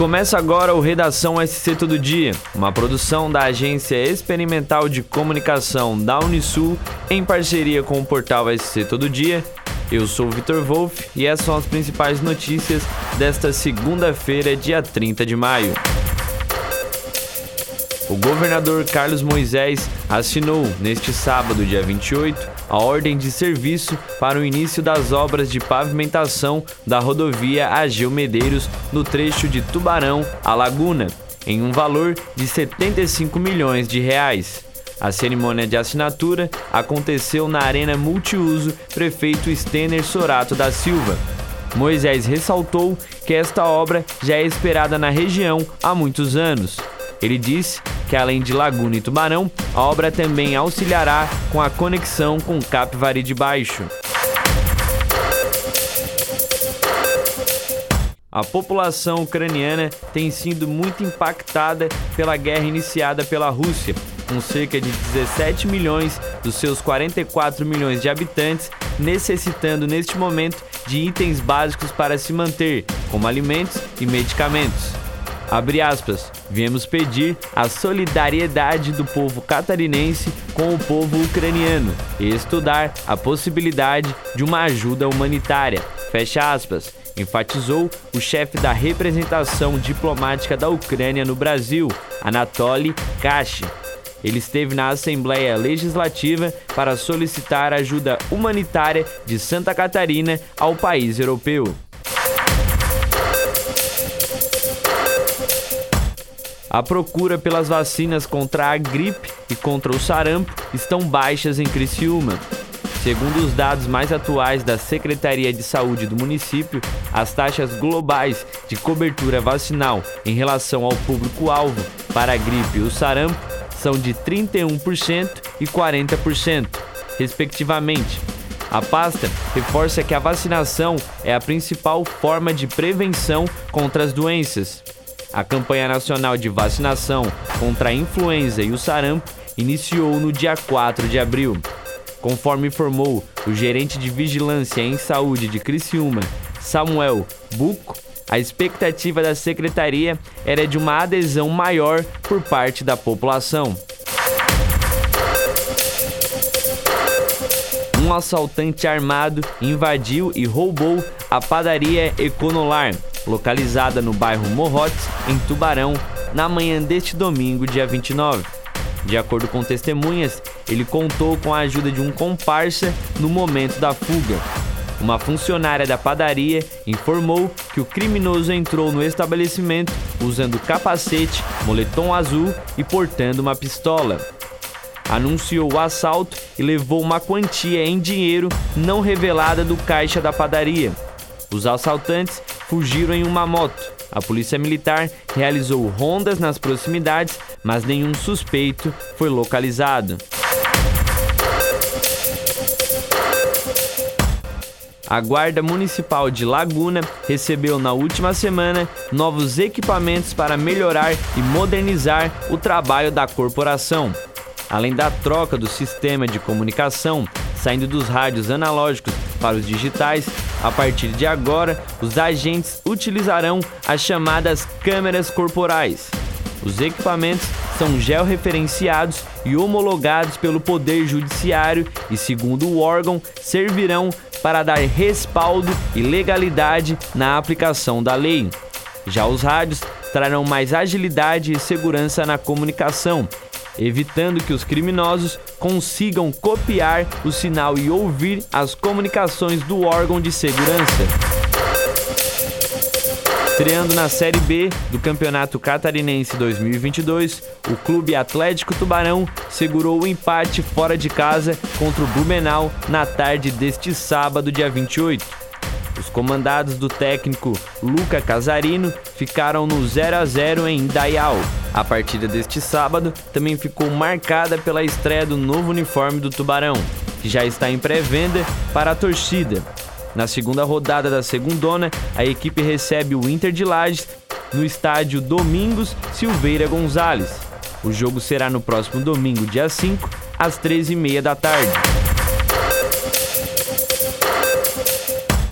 começa agora o Redação SC Todo Dia, uma produção da Agência Experimental de Comunicação da Unisul em parceria com o portal SC Todo Dia. Eu sou o Vitor Wolff e essas são as principais notícias desta segunda-feira, dia 30 de maio. O governador Carlos Moisés assinou, neste sábado, dia 28, a ordem de serviço para o início das obras de pavimentação da rodovia Ageu Medeiros no trecho de Tubarão a Laguna, em um valor de 75 milhões de reais. A cerimônia de assinatura aconteceu na Arena Multiuso Prefeito Stener Sorato da Silva. Moisés ressaltou que esta obra já é esperada na região há muitos anos. Ele disse que além de Laguna e Tubarão, a obra também auxiliará com a conexão com Capivari de Baixo. A população ucraniana tem sido muito impactada pela guerra iniciada pela Rússia, com cerca de 17 milhões dos seus 44 milhões de habitantes necessitando neste momento de itens básicos para se manter, como alimentos e medicamentos. Abre aspas. Viemos pedir a solidariedade do povo catarinense com o povo ucraniano e estudar a possibilidade de uma ajuda humanitária. Fecha aspas. Enfatizou o chefe da representação diplomática da Ucrânia no Brasil, Anatoly Kashi. Ele esteve na Assembleia Legislativa para solicitar ajuda humanitária de Santa Catarina ao país europeu. A procura pelas vacinas contra a gripe e contra o sarampo estão baixas em Criciúma. Segundo os dados mais atuais da Secretaria de Saúde do município, as taxas globais de cobertura vacinal em relação ao público-alvo para a gripe e o sarampo são de 31% e 40%, respectivamente. A pasta reforça que a vacinação é a principal forma de prevenção contra as doenças. A campanha nacional de vacinação contra a influenza e o sarampo iniciou no dia 4 de abril. Conforme informou o gerente de vigilância em saúde de Criciúma, Samuel Buco, a expectativa da secretaria era de uma adesão maior por parte da população. Um assaltante armado invadiu e roubou a padaria Econolar, localizada no bairro Morrotes, em Tubarão, na manhã deste domingo, dia 29. De acordo com testemunhas, ele contou com a ajuda de um comparsa no momento da fuga. Uma funcionária da padaria informou que o criminoso entrou no estabelecimento usando capacete, moletom azul e portando uma pistola. Anunciou o assalto e levou uma quantia em dinheiro não revelada do caixa da padaria. Os assaltantes fugiram em uma moto. A polícia militar realizou rondas nas proximidades, mas nenhum suspeito foi localizado. A Guarda Municipal de Laguna recebeu na última semana novos equipamentos para melhorar e modernizar o trabalho da corporação. Além da troca do sistema de comunicação, saindo dos rádios analógicos para os digitais, a partir de agora, os agentes utilizarão as chamadas câmeras corporais. Os equipamentos são georreferenciados e homologados pelo Poder Judiciário e, segundo o órgão, servirão para dar respaldo e legalidade na aplicação da lei. Já os rádios trarão mais agilidade e segurança na comunicação, evitando que os criminosos consigam copiar o sinal e ouvir as comunicações do órgão de segurança. Estreando na Série B do Campeonato Catarinense 2022, o Clube Atlético Tubarão segurou o empate fora de casa contra o Blumenau na tarde deste sábado, dia 28. Os comandados do técnico Luca Casarino ficaram no 0 a 0 em Indaial. A partida deste sábado também ficou marcada pela estreia do novo uniforme do Tubarão, que já está em pré-venda para a torcida. Na segunda rodada da segundona, a equipe recebe o Inter de Lages no estádio Domingos Silveira Gonzalez. O jogo será no próximo domingo, dia 5, às 13h30 da tarde.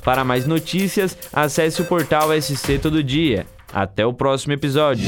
Para mais notícias, acesse o portal SC Todo Dia. Até o próximo episódio.